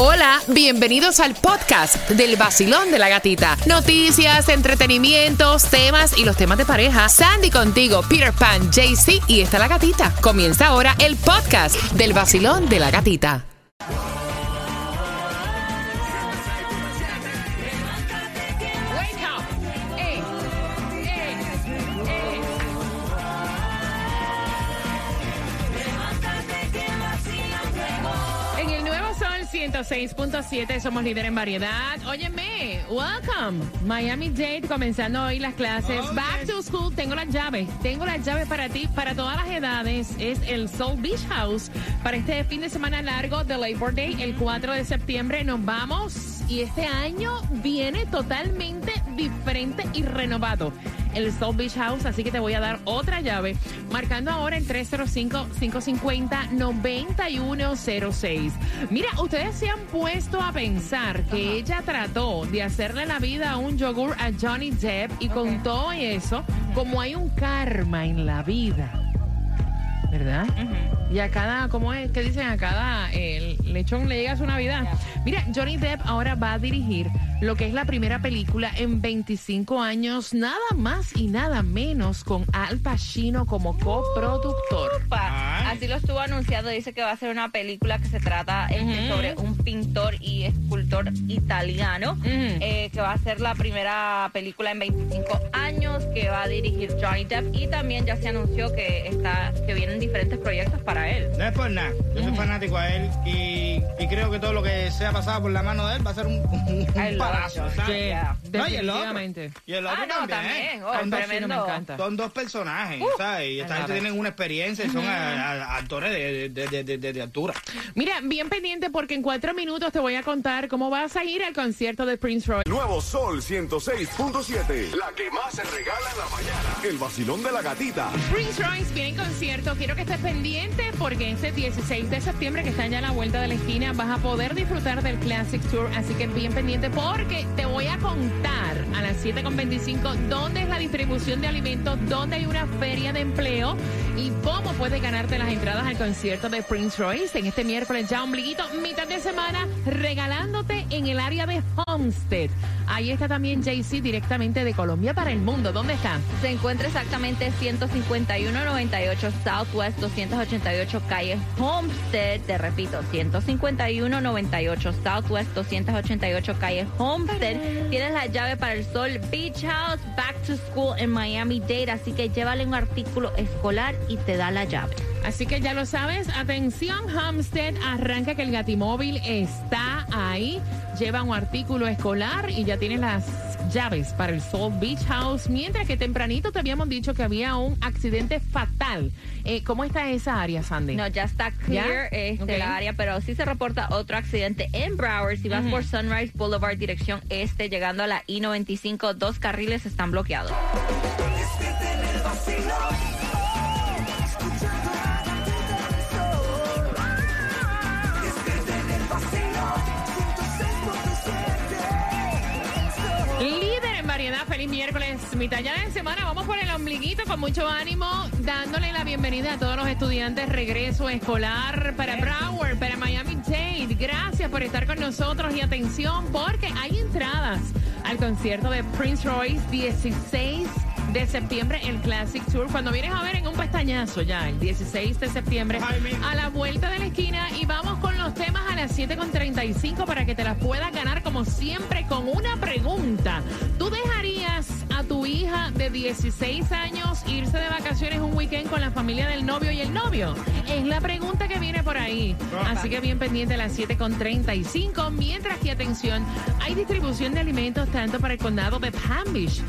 Hola, bienvenidos al podcast del vacilón de la gatita. Noticias, entretenimientos, temas y los temas de pareja. Sandy contigo, Peter Pan, JC y está la gatita. Comienza ahora el podcast del vacilón de la gatita. 6.7, somos líder en variedad. Óyeme, welcome. Miami Dade, comenzando hoy las clases. Back to school, tengo las llaves. Tengo las llaves para ti, para todas las edades. Es el Soul Beach House para este fin de semana largo de Labor Day, el 4 de septiembre. Nos vamos y este año viene totalmente diferente y renovado. El Soul Beach House, así que te voy a dar otra llave. Marcando ahora el 305-550-9106. Mira, ustedes se han puesto a pensar que ella trató de hacerle la vida a un yogur a Johnny Depp y con todo eso, como hay un karma en la vida. ¿Verdad? Y a cada, ¿cómo es que dicen? A cada eh, lechón le llega su Navidad. Mira, Johnny Depp ahora va a dirigir lo que es la primera película en 25 años, nada más y nada menos con Al Pacino como coproductor. Así lo estuvo anunciado. Dice que va a ser una película que se trata este, sobre un pintor y escultor italiano. Ujú. eh, que va a ser la primera película en 25 años que va a dirigir Johnny Depp. Y también ya se anunció que está que vienen diferentes proyectos para él. No es por nada. Yo soy fanático a él y, y creo que todo lo que sea pasado por la mano de él va a ser un, un, un ¿sabes? Sí, Yeah. No, y el otro. definitivamente. Y el otro Ah, no, también. Oh, son, dos, tremendo. me encanta. son dos personajes, ¿sabes? Y esta I gente tienen una experiencia y son a- a- actores de, de, de, de- de- de altura. Mira, bien pendiente porque en cuatro minutos te voy a contar cómo vas a ir al concierto de Prince Roy. Nuevo Sol 106.7. La que más se regala en la mañana. El vacilón de la gatita. Prince Royce viene en concierto. Quiero que estés pendiente porque este 16 de septiembre, que está ya a la vuelta de la esquina, vas a poder disfrutar del Classic Tour. Así que bien pendiente porque te voy a contar a las 7.25 dónde es la distribución de alimentos, dónde hay una feria de empleo y cómo puedes ganarte las entradas al concierto de Prince Royce en este miércoles ya ombliguito, mitad de semana, regalándote en el área de Homestead. Ahí está también JC directamente de Colombia para el mundo. ¿Dónde está? Se encuentra exactamente 15198 Southwest 288 calle Homestead. Te repito, 15198 Southwest 288 calle Homestead. Tienes la llave para el Sol Beach House Back to School en Miami Dade. Así que llévale un artículo escolar y te da la llave. Así que ya lo sabes, atención Homestead, arranca que el Gatimóvil está ahí, lleva un artículo escolar y ya tienes las llaves para el Soul Beach House, mientras que tempranito te habíamos dicho que había un accidente fatal. Eh, ¿Cómo está esa área, Sandy? No, ya está clear ¿Ya? este, la área, pero sí se reporta otro accidente en Broward. Si vas por Sunrise Boulevard, dirección este, llegando a la I-95, dos carriles están bloqueados. Variedad, feliz miércoles, mitad ya de semana, vamos por el ombliguito con mucho ánimo, dándole la bienvenida a todos los estudiantes regreso escolar para Broward, para Miami Dade. Gracias por estar con nosotros y atención porque hay entradas al concierto de Prince Royce 16 de septiembre, el Classic Tour. Cuando vienes a ver en un pestañazo ya, el 16 de septiembre, a la vuelta de la esquina y vamos con los temas a las 7.35 para que te las puedas ganar como siempre con una pregunta. ¿Tú dejarías a tu hija de 16 años irse de vacaciones un weekend con la familia del novio y el novio? Es la pregunta que viene por ahí. Así que bien pendiente a las 7.35. Mientras que, atención, hay distribución de alimentos tanto para el condado de Palm Beach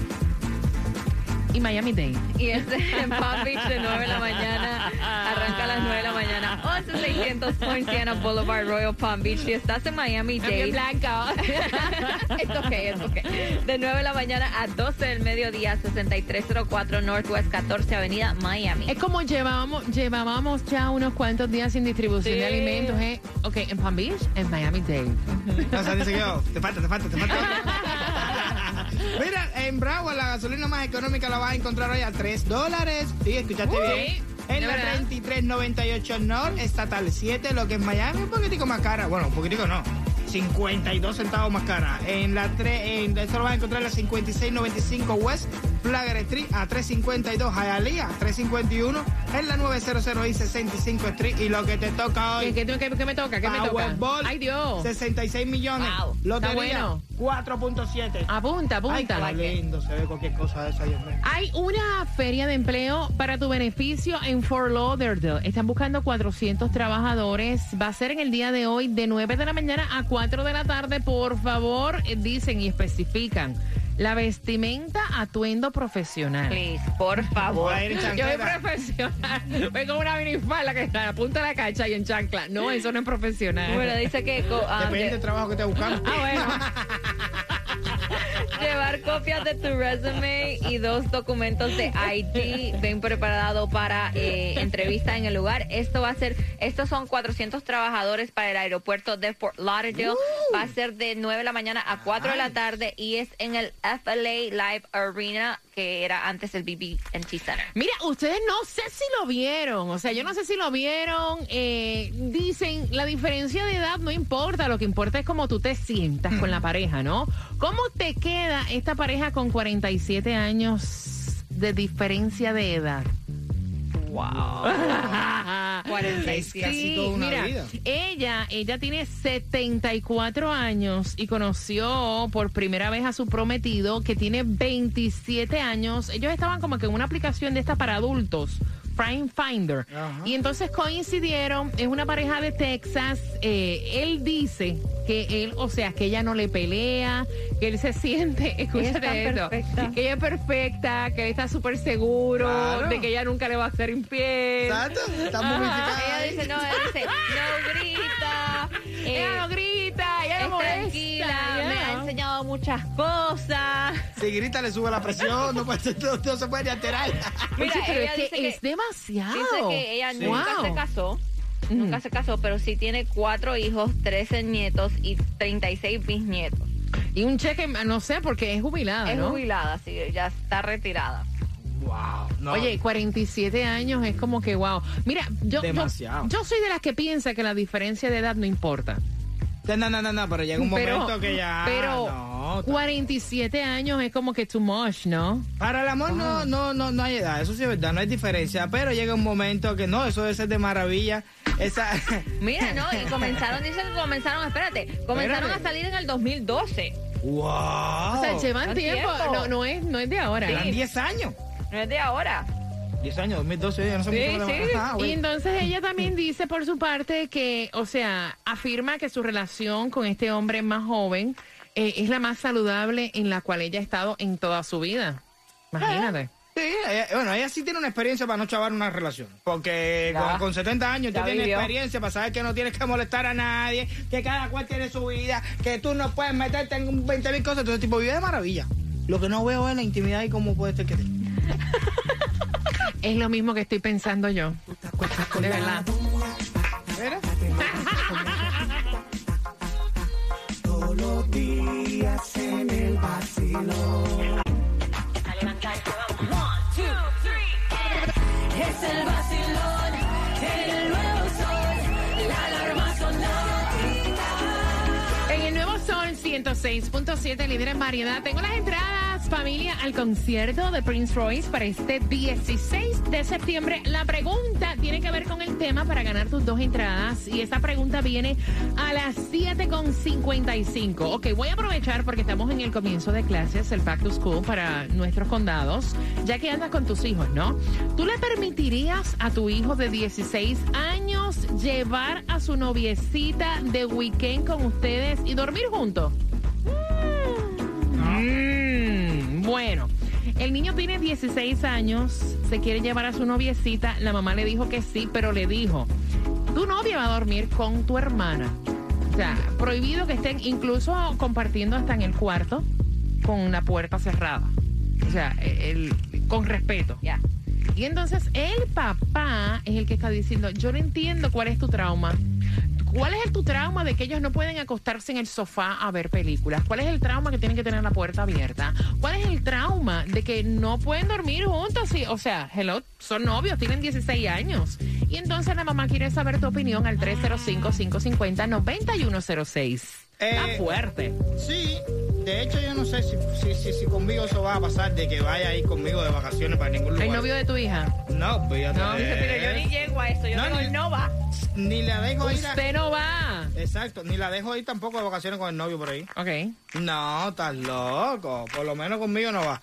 y Miami-Dade. Y es en Palm Beach de 9 de la mañana. Arranca a las 9 de la mañana. 11600 Poinciana Boulevard, Royal Palm Beach. Si estás en Miami Dade. blanca. es ok, es ok. De 9 de la mañana a 12 del mediodía, 6304 Northwest 14 Avenida, Miami. Es como llevábamos, llevábamos ya unos cuantos días sin distribución Sí. de alimentos, ¿eh? Ok, en Palm Beach, en Miami-Dade. No, Sandy se. Te falta, te falta, te falta. Mira, en Broward la gasolina más económica la vas a encontrar hoy a 3 dólares. Sí, escuchaste Uy, bien. En la verdad. 3398 North, Estatal 7, lo que es Miami, un poquitico más cara. Bueno, un poquitico no. 52 centavos más cara. En la 3, en, eso lo vas a encontrar en la 5695 West Flagger Street a 352 Hialeah, 351 en la 900 y 65 Street. Y lo que te toca hoy. ¿Qué, qué, qué- qué me toca? ¿Qué me toca? Ay, Dios. 66 millones. Wow. Lotería, Está 4.7. Apunta, Ay, apunta. qué lindo se ve cualquier cosa de esa. Hay una feria de empleo para tu beneficio en Fort Lauderdale. Están buscando 400 trabajadores. Va a ser en el día de hoy de 9 de la mañana a 4 de la tarde. Por favor, eh, dicen y especifican. La vestimenta, atuendo profesional. Please, por favor. Voy a ir en Yo soy profesional. Voy con una minifalda que está a punta de la cacha y en chancla. No, eso no es profesional. Bueno, dice que co- ah, Depende de- del trabajo que estés buscando. ah, bueno. llevar copias de tu resume y dos documentos de ID bien preparado para eh, entrevista en el lugar. Esto va a ser, estos son 400 trabajadores para el aeropuerto de Fort Lauderdale. Va a ser de 9 de la mañana a 4 de la tarde y es en el FLA Live Arena que era antes el BB&T Center. Mira, ustedes no sé si lo vieron, o sea, yo no sé si lo vieron. eh, dicen, la diferencia de edad no importa, lo que importa es cómo tú te sientas con la pareja, ¿no? ¿Cómo te queda esta pareja con 47 años de diferencia de edad? Wow. 47. Casi toda una mira, vida. ella, ella tiene 74 años y conoció por primera vez a su prometido que tiene 27 años. Ellos estaban como que en una aplicación de esta para adultos. Prime Finder. Ajá. Y entonces coincidieron, es una pareja de Texas. eh, él dice que él, o sea, que ella no le pelea, que él se siente, escúchate esto, perfecta. que ella es perfecta, que él está súper seguro, Claro. de que ella nunca le va a hacer infiel. Exacto, está momificada Ella dice, no, ella dice, no grita. eh, ella no grita, tranquila, me ha enseñado muchas cosas. Si grita le sube la presión, no, puede- no- no se puede ni alterar. Oye, pero ella es que dice que- es demasiado. Dice que ella Sí. nunca Wow. se casó, nunca se casó, pero sí tiene cuatro hijos, 13 nietos y 36 bisnietos. Y un cheque, no sé, porque es jubilada, es ¿no? jubilada, sí, ya está retirada. Wow. No. Oye, 47 años es como que wow. Mira, yo, yo, Demasiado. yo soy de las que piensa que la diferencia de edad no importa. No, no, no, no, pero llega un pero, momento que ya. pero no, 47 años es como que too much, ¿no? Para el amor no, no, no, no hay edad, eso sí es verdad, no hay diferencia, pero llega un momento que no, eso debe ser de maravilla. Esa, Mira, ¿no? Y comenzaron, dicen que comenzaron, espérate, comenzaron Espérate. a salir en el 2012. wow. O sea, llevan tiempo, tiempo. No, no, es, no es de ahora. Eran 10 años. No es de ahora. 10 años, 2012, yo no sé Sí, mucho sí. Ajá, Y entonces ella también dice por su parte que, o sea, afirma que su relación con este hombre más joven eh, es la más saludable en la cual ella ha estado en toda su vida. Imagínate. Sí, ella- bueno, ella sí tiene una experiencia para no chavar una relación. Porque Ya. con, con 70 años Ya tú tienes experiencia para saber que no tienes que molestar a nadie, que cada cual tiene su vida, que tú no puedes meterte en 20 mil cosas. Entonces, tipo, vive de maravilla. Lo que no veo es la intimidad y cómo puede ser que te. Es lo mismo que estoy pensando yo. De verdad. ¿Mira? Es el vacilón, el nuevo sol, la alarma sonó. En el nuevo Sol 106.7, líder en variedad. Tengo las entradas, familia, al concierto de Prince Royce para este 16 de septiembre. La pregunta tiene que ver con el tema para ganar tus dos entradas. Y esta pregunta viene a las 7.55. Ok, voy a aprovechar porque estamos en el comienzo de clases, el Back to School para nuestros condados, ya que andas con tus hijos, ¿no? ¿Tú le permitirías a tu hijo de 16 años llevar a su noviecita de weekend con ustedes y dormir juntos? Bueno, el niño tiene 16 años, se quiere llevar a su noviecita, la mamá le dijo que sí, pero le dijo, tu novia va a dormir con tu hermana. O sea, prohibido que estén incluso compartiendo hasta en el cuarto con la puerta cerrada. O sea, el, con respeto. Ya. Y entonces el papá es el que está diciendo, yo no entiendo cuál es tu trauma. ¿Cuál es el, tu trauma de que ellos no pueden acostarse en el sofá a ver películas? ¿Cuál es el trauma que tienen que tener la puerta abierta? ¿Cuál es el trauma de que no pueden dormir juntos? O sea, hello, son novios, tienen 16 años. Y entonces la mamá quiere saber tu opinión al 305-550-9106. Está Eh, fuerte. Sí, de hecho yo no sé si, si, si, si conmigo eso va a pasar de que vaya ahí conmigo de vacaciones para ningún lugar. ¿El novio de tu hija? No, pues ya te No, Pero yo ni llego a eso, yo No, digo, ni- no va. Ni la dejo ir a... Usted no va. Exacto, ni la dejo ir tampoco de vacaciones con el novio por ahí. Ok. No, estás loco. Por lo menos conmigo no va.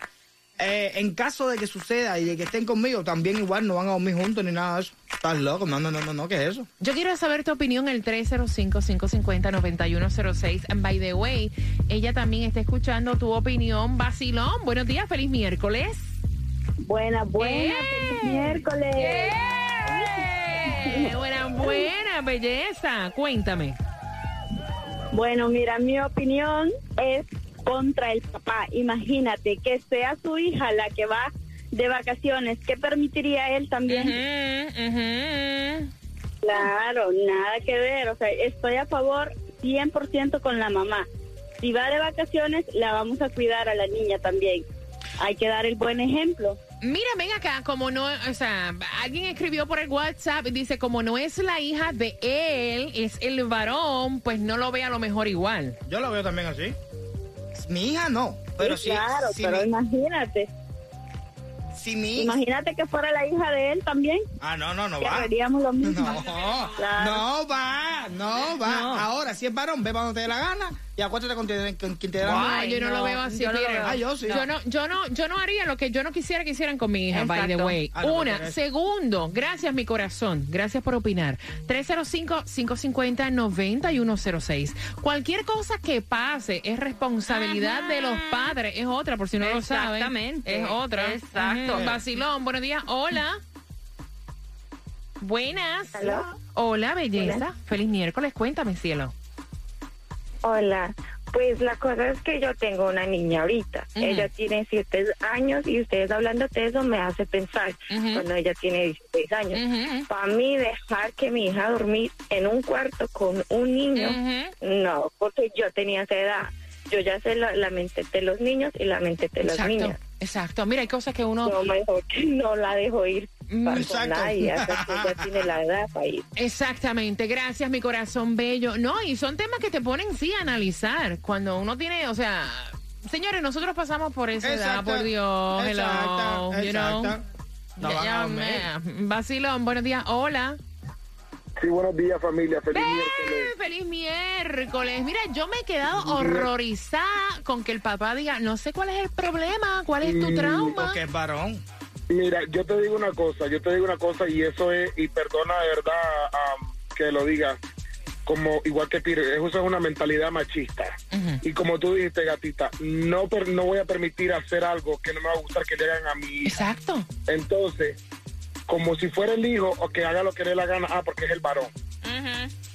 Eh, en caso de que suceda y de que estén conmigo, también igual no van a dormir juntos ni nada de eso. Estás loco. No, no, no, no, no, ¿qué es eso? Yo quiero saber tu opinión el 305-550-9106. And by the way, ella también está escuchando tu opinión. Vacilón, buenos días, feliz miércoles. Buena, buena, ¡Eh! feliz miércoles. ¡Eh! Buena, buena, belleza. Cuéntame. Bueno, mira, mi opinión es contra el papá. Imagínate que sea su hija la que va de vacaciones. ¿Qué permitiría él también? Claro, nada que ver. O sea, estoy a favor 100% con la mamá. Si va de vacaciones, la vamos a cuidar a la niña también. Hay que dar el buen ejemplo. Mira, ven acá, como no, o sea, alguien escribió por el WhatsApp y dice, como no es la hija de él, es el varón, pues no lo ve a lo mejor igual. Yo lo veo también así. Mi hija no, pero Sí, sí. claro, si, pero mi, imagínate. si mi hija. Imagínate que fuera la hija de él también. Ah, no, no, no Que va. haríamos lo mismo. No, Claro. no va, no va. No. Ahora, si es varón, ve cuando te dé la gana y acuéstate con, quien- con quien te gana. Ay, yo no, no, lo veo así. yo no lo Peter. veo. Ah, yo sí. Yo no, yo no, yo no haría lo que yo no quisiera que hicieran con mi hija, by the way. Ah, Una, segundo, gracias mi corazón, gracias por opinar. 305-550-9106. Cualquier cosa que pase es responsabilidad de los padres, es otra, por si no lo saben. Exactamente. Es otra. Exacto. Ujú. Vacilón, buenos días, hola. Buenas. Aló. Hola, belleza. Hola. Feliz miércoles, cuéntame, cielo. Hola, pues la cosa es que yo tengo una niña ahorita. Ella tiene siete años y ustedes hablando de eso me hace pensar cuando ella tiene 16 años. Para mí dejar que mi hija dormir en un cuarto con un niño, no, porque yo tenía esa edad. Yo ya sé la, la mente de los niños y la mente de las Exacto, niñas. Exacto. Mira, hay cosas que uno... No, mejor que no la dejo ir Mm, para exacto. nadie hasta que ella tiene la edad para ir. Exactamente, gracias mi corazón bello. No, y son temas que te ponen sí a analizar cuando uno tiene, o sea, señores, nosotros pasamos por esa edad, por Dios, hello, exacto, you know. exacto. No Ya- ya me- Vacilón, buenos días, hola. Sí, buenos días familia, feliz ¡Eh! miércoles. Feliz miércoles. Mira, yo me he quedado horrorizada con que el papá diga, no sé cuál es el problema, cuál es tu Mm, trauma. Porque es varón. Mira, yo te digo una cosa, yo te digo una cosa y eso es, y perdona de verdad am, que lo diga, como igual que Peter, eso es una mentalidad machista. Y como tú dijiste, gatita, no, per- no voy a permitir hacer algo que no me va a gustar que le hagan a mi hija. Exacto. Entonces, como si fuera el hijo o que haga lo que le dé la gana, ah, porque es el varón.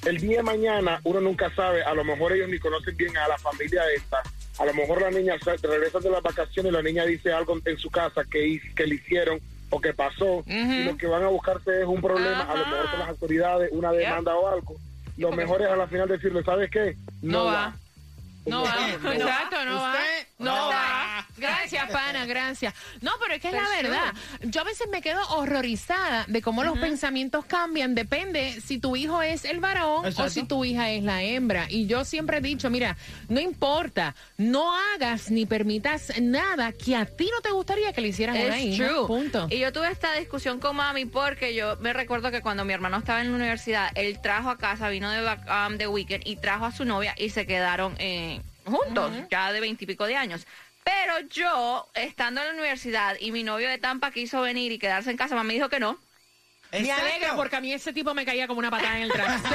El día de mañana uno nunca sabe, a lo mejor ellos ni conocen bien a la familia esta, a lo mejor la niña sa- regresa de las vacaciones y la niña dice algo en su casa que, que le hicieron o que pasó. Y lo que van a buscarse es un problema, a lo mejor con las autoridades, una demanda o algo. Lo mejor es a la final decirle, ¿sabes qué? No va. No va, No. exacto, no va. Usted No no va. va. Gracias, pana, gracias. No, pero es que es la verdad. Yo a veces me quedo horrorizada de cómo los pensamientos cambian. Depende si tu hijo es el varón o si tu hija es la hembra. Y yo siempre he dicho, mira, no importa, no hagas ni permitas nada que a ti no te gustaría que le hicieran a una hija. true. Punto. Y yo tuve esta discusión con mami porque yo me recuerdo que cuando mi hermano estaba en la universidad, él trajo a casa, vino de, um, de weekend y trajo a su novia y se quedaron eh, juntos, ya de veintipico de años. Pero yo, estando en la universidad y mi novio de Tampa quiso venir y quedarse en casa, mami dijo que no. Me alegra porque a mí ese tipo me caía como una patada en el trasero.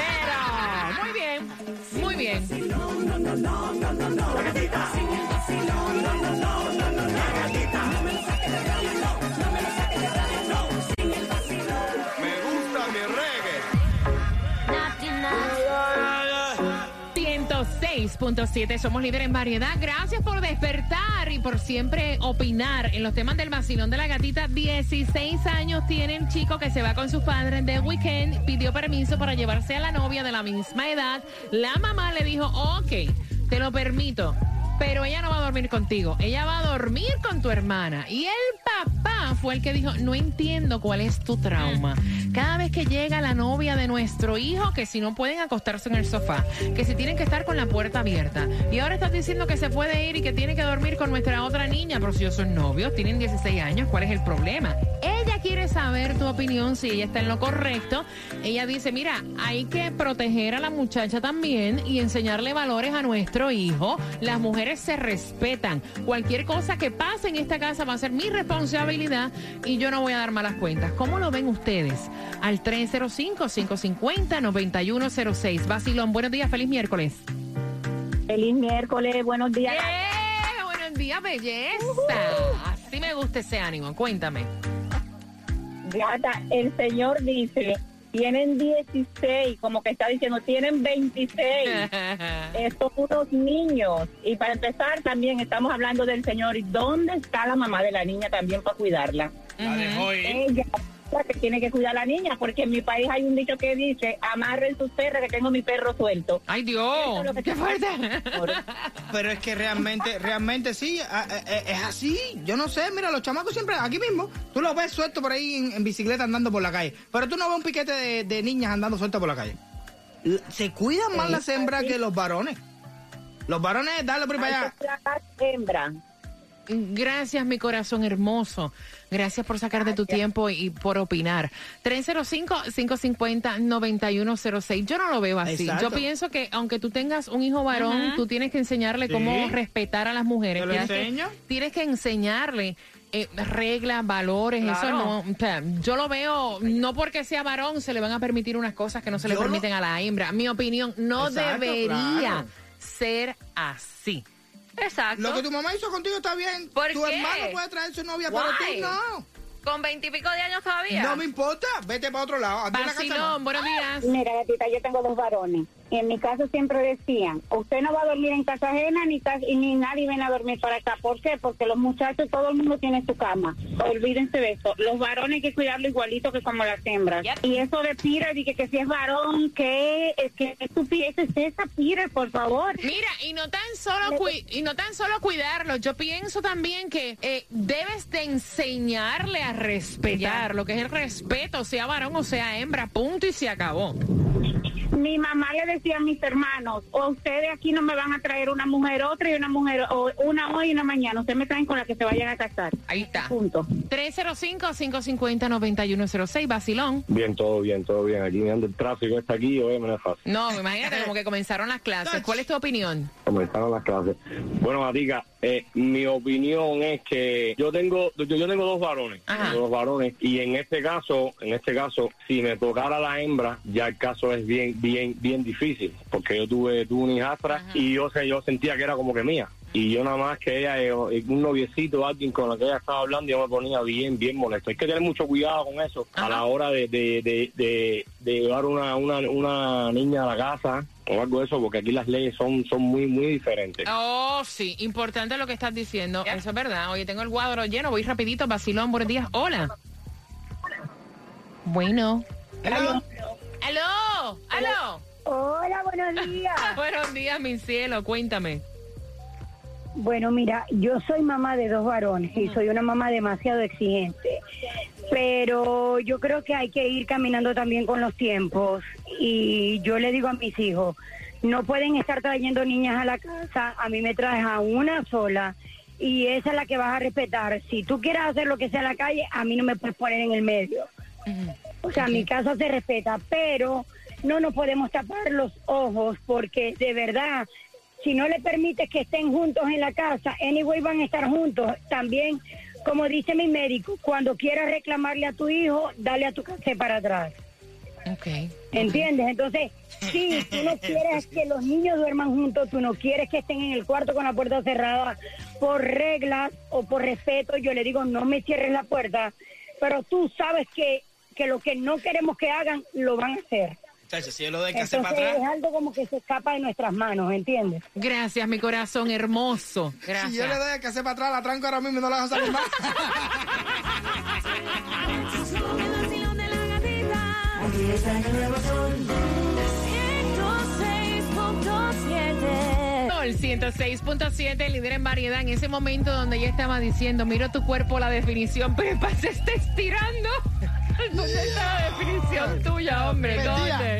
Muy bien, muy bien. 106.7, somos líderes en variedad. Gracias por despertar y por siempre opinar en los temas del vacilón de la gatita. 16 años tiene el chico que se va con sus padres de weekend. Pidió permiso para llevarse a la novia de la misma edad. La mamá le dijo, ok, te lo permito. Pero ella no va a dormir contigo, ella va a dormir con tu hermana. Y el papá fue el que dijo, no entiendo cuál es tu trauma. Cada vez que llega la novia de nuestro hijo, que si no pueden acostarse en el sofá, que si tienen que estar con la puerta abierta. Y ahora estás diciendo que se puede ir y que tiene que dormir con nuestra otra niña, pero si ellos son novios, tienen 16 años, ¿cuál es el problema? Ella quiere saber tu opinión, si ella está en lo correcto. Ella dice, mira, hay que proteger a la muchacha también y enseñarle valores a nuestro hijo. Las mujeres se respetan. Cualquier cosa que pase en esta casa va a ser mi responsabilidad y yo no voy a dar malas cuentas. ¿Cómo lo ven ustedes? Al 305-550-9106. Basilón, buenos días, feliz miércoles. Feliz miércoles, buenos días. ¡Eh! Buenos días, belleza. Así me gusta ese ánimo. Cuéntame. Gata, el señor dice, tienen 16, como que está diciendo, tienen 26. Estos unos niños. Y para empezar, también estamos hablando del señor. ¿Y dónde está la mamá de la niña también para cuidarla? La dejó ir. Ella que tiene que cuidar a la niña, porque en mi país hay un dicho que dice, amarren sus perros que tengo mi perro suelto. ¡Ay, Dios! es ¡Qué te- fuerte! Pero es que realmente, realmente sí, a- es así. Yo no sé, mira, los chamacos siempre, aquí mismo, tú los ves sueltos por ahí en, en bicicleta andando por la calle. Pero tú no ves un piquete de, de niñas andando sueltas por la calle. Se cuidan más las hembras que los varones. Los varones, dale por ahí para allá. hembra. Gracias, mi corazón hermoso. Gracias por sacar de tu tiempo y por opinar. 305-550-9106. Yo no lo veo así. Exacto. Yo pienso que aunque tú tengas un hijo varón, tú tienes que enseñarle Sí. cómo respetar a las mujeres. ¿Te lo Tienes que- enseño? Tienes que enseñarle. eh, reglas, valores, eso no. o sea, yo lo veo, no porque sea varón se le van a permitir unas cosas que no se le Yo permiten a la hembra. Mi opinión, no Exacto, debería claro. ser así. Exacto. Lo que tu mamá hizo contigo está bien. ¿Por tu qué? hermano puede traer su novia, pero Why? tú no. Con veintipico de años todavía. No me importa. Vete para otro lado. Vacilón, buenos días. Mira, gatita, yo tengo dos varones. Y en mi caso siempre decían, usted no va a dormir en casa ajena ni, ni nadie viene a dormir para acá. ¿Por qué? Porque los muchachos, todo el mundo tiene su cama. Olvídense de eso. Los varones hay que cuidarlo igualito que como las hembras. Yep. Y eso de Peter, y que, que si es varón, que es que estupidez es esa, Peter, por favor. Mira, y no tan solo y no tan solo cuidarlo, yo pienso también que eh, debes de enseñarle a respetar lo que es el respeto, sea varón o sea hembra, punto y se acabó. Mi mamá le decía a mis hermanos, o ustedes aquí no me van a traer una mujer otra y una mujer, o una hoy y una mañana. Ustedes me traen con la que se vayan a casar. Ahí está. Punto. 305-550-9106, Basilón. Bien, todo bien, todo bien. Aquí mirando el tráfico está aquí, oye, me es fácil. No, imagínate como que comenzaron las clases. ¿Cuál es tu opinión? Comenzaron las clases. Bueno, Matica, eh, mi opinión es que yo tengo, yo, yo tengo dos varones, dos varones, y en este caso, en este caso, si me tocara la hembra, ya el caso es bien, bien, bien difícil, porque yo tuve, tuve una hijastra y yo sé, yo sentía que era como que mía. Y yo nada más que ella, eh, un noviecito, alguien con la que ella estaba hablando, yo me ponía bien, bien molesto. Hay que tener mucho cuidado con eso a la hora de, de, de, de, de llevar una, una, una niña a la casa o algo de eso, porque aquí las leyes son, son muy, muy diferentes. Oh, sí, importante lo que estás diciendo. Eso es verdad. Oye, tengo el cuadro lleno, voy rapidito. Basilón, buenos días. Hola. Bueno. Hello. ¡Aló! ¡Aló! Hola, buenos días. Buenos días, mi cielo. Cuéntame. Bueno, mira, yo soy mamá de dos varones y soy una mamá demasiado exigente, pero yo creo que hay que ir caminando también con los tiempos y yo le digo a mis hijos, no pueden estar trayendo niñas a la casa, a mí me traes a una sola y esa es la que vas a respetar. Si tú quieres hacer lo que sea en la calle, a mí no me puedes poner en el medio. O sea, mi casa se respeta, pero no nos podemos tapar los ojos porque de verdad, si no le permites que estén juntos en la casa, anyway van a estar juntos. También, como dice mi médico, cuando quieras reclamarle a tu hijo, dale a tu casa para atrás. Ok. ¿Entiendes? Entonces, sí, tú no quieres que los niños duerman juntos, tú no quieres que estén en el cuarto con la puerta cerrada por reglas o por respeto. Yo le digo, no me cierres la puerta, pero tú sabes que, que lo que no queremos que hagan, lo van a hacer. Chacho, si yo lo doy que hacer para es atrás. algo como que se escapa de nuestras manos, ¿entiendes? Gracias, mi corazón hermoso. Si yo le Gracias. doy que hacer para atrás, la tranco ahora mismo y no la dejo salir más. El vacilón de la gatita. Aquí está el nuevo sol. 106.7. Sol 106.7, líder en variedad. En ese momento donde ella estaba diciendo, miro tu cuerpo, la definición, pero se está estirando. ¿Dónde está la definición tuya, hombre? Mentira. ¿Dónde?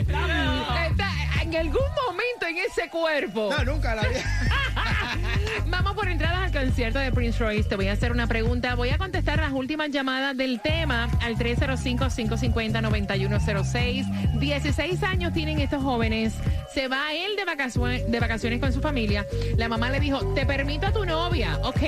Está en algún momento en ese cuerpo. No, nunca la vi. Vamos por entradas al concierto de Prince Royce. Te voy a hacer una pregunta. Voy a contestar las últimas llamadas del tema al 305-550-9106. 16 años tienen estos jóvenes. Se va él de vacaciones, de vacaciones con su familia. La mamá le dijo, te permito a tu novia. Ok,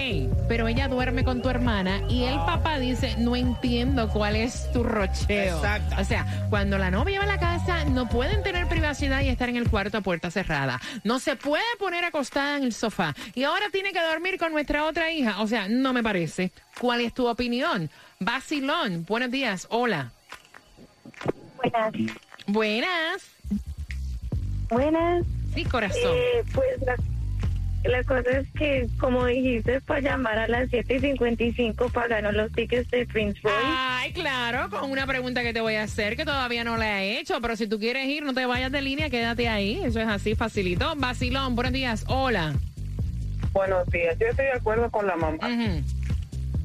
pero ella duerme con tu hermana. Y el papá dice, no entiendo cuál es tu rocheo. Exacto. O sea, cuando la novia va a la casa, no pueden tener privacidad y estar en el cuarto a puerta cerrada. No se puede poner acostada en el sofá. Y ahora tiene que dormir con nuestra otra hija. O sea, no me parece. ¿Cuál es tu opinión? Basilón, buenos días. Hola. Buenas. Buenas. Buenas. Sí, corazón. Eh, pues la, la cosa es que, como dijiste, para llamar a las 7 y 55 pagaron los tickets de Prince Royce. Ay, claro, con una pregunta que te voy a hacer que todavía no la he hecho, pero si tú quieres ir, no te vayas de línea, quédate ahí. Eso es así, facilito. Basilón, buenos días. Hola. Buenos días, yo estoy de acuerdo con la mamá.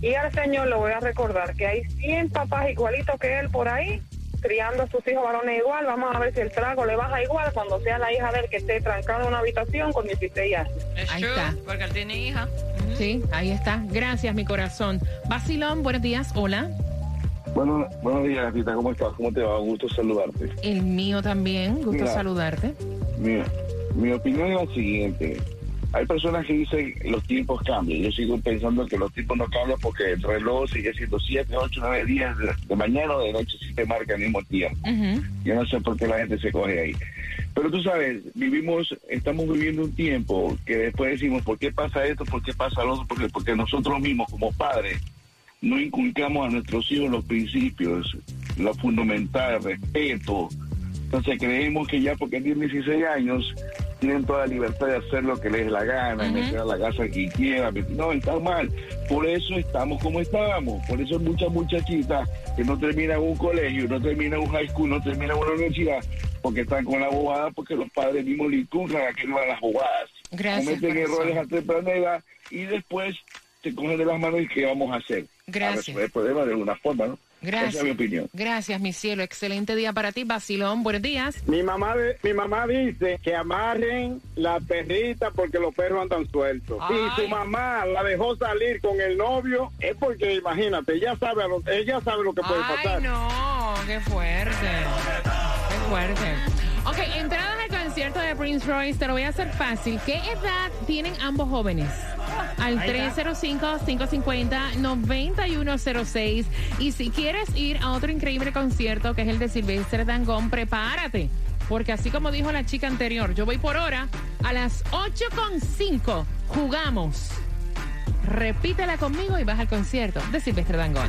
Y al señor le voy a recordar que hay 100 papás igualitos que él por ahí, criando a sus hijos varones igual. Vamos a ver si el trago le baja igual cuando sea la hija de él que esté trancada en una habitación con 16 años. Ahí está. porque él tiene hija. Sí, ahí está. Gracias, mi corazón. Basilón, buenos días. Hola. Bueno, buenos días, ¿cómo estás? ¿Cómo te va? Un gusto saludarte. El mío también. Gusto Mira. saludarte. Mira, mi opinión es la siguiente. Hay personas que dicen los tiempos cambian. Yo sigo pensando que los tiempos no cambian porque el reloj sigue siendo 7, 8, 9 días de, de mañana o de noche si te marca al mismo tiempo. Yo no sé por qué la gente se coge ahí. Pero tú sabes, vivimos, estamos viviendo un tiempo que después decimos, ¿por qué pasa esto? ¿Por qué pasa lo otro? Porque, porque nosotros mismos como padres no inculcamos a nuestros hijos los principios, lo fundamental, el respeto. Entonces creemos que ya porque tienen 16 años tienen toda la libertad de hacer lo que les dé la gana, Ujú. meter a la casa que quieran. No, está mal. Por eso estamos como estábamos. Por eso hay muchas muchachitas que no terminan un colegio, no terminan un high school, no terminan una universidad, porque están con la bobada, porque los padres mismos le inculcan a que no van las bobadas. Gracias, Cometen errores a temprana edad y después se cogen de las manos y ¿qué vamos a hacer? Gracias. A resolver el problema de alguna forma, ¿no? Esa Gracias. es mi opinión. Gracias, mi cielo. Excelente día para ti, Basilón. Buenos días. Mi mamá, de- mi mamá dice que amarren la perrita porque los perros andan sueltos. Ay. Y su mamá la dejó salir con el novio es porque, imagínate, ella sabe, a lo, ella sabe lo que puede Ay, pasar. no, qué fuerte. Qué fuerte. Ok, entradas al concierto de Prince Royce, te lo voy a hacer fácil. ¿Qué edad tienen ambos jóvenes? Al 305-550-9106. Y si quieres ir a otro increíble concierto, que es el de Silvestre Dangón, prepárate. Porque así como dijo la chica anterior, yo voy por hora a las 8.5. Jugamos. Repítela conmigo y vas al concierto de Silvestre Dangón.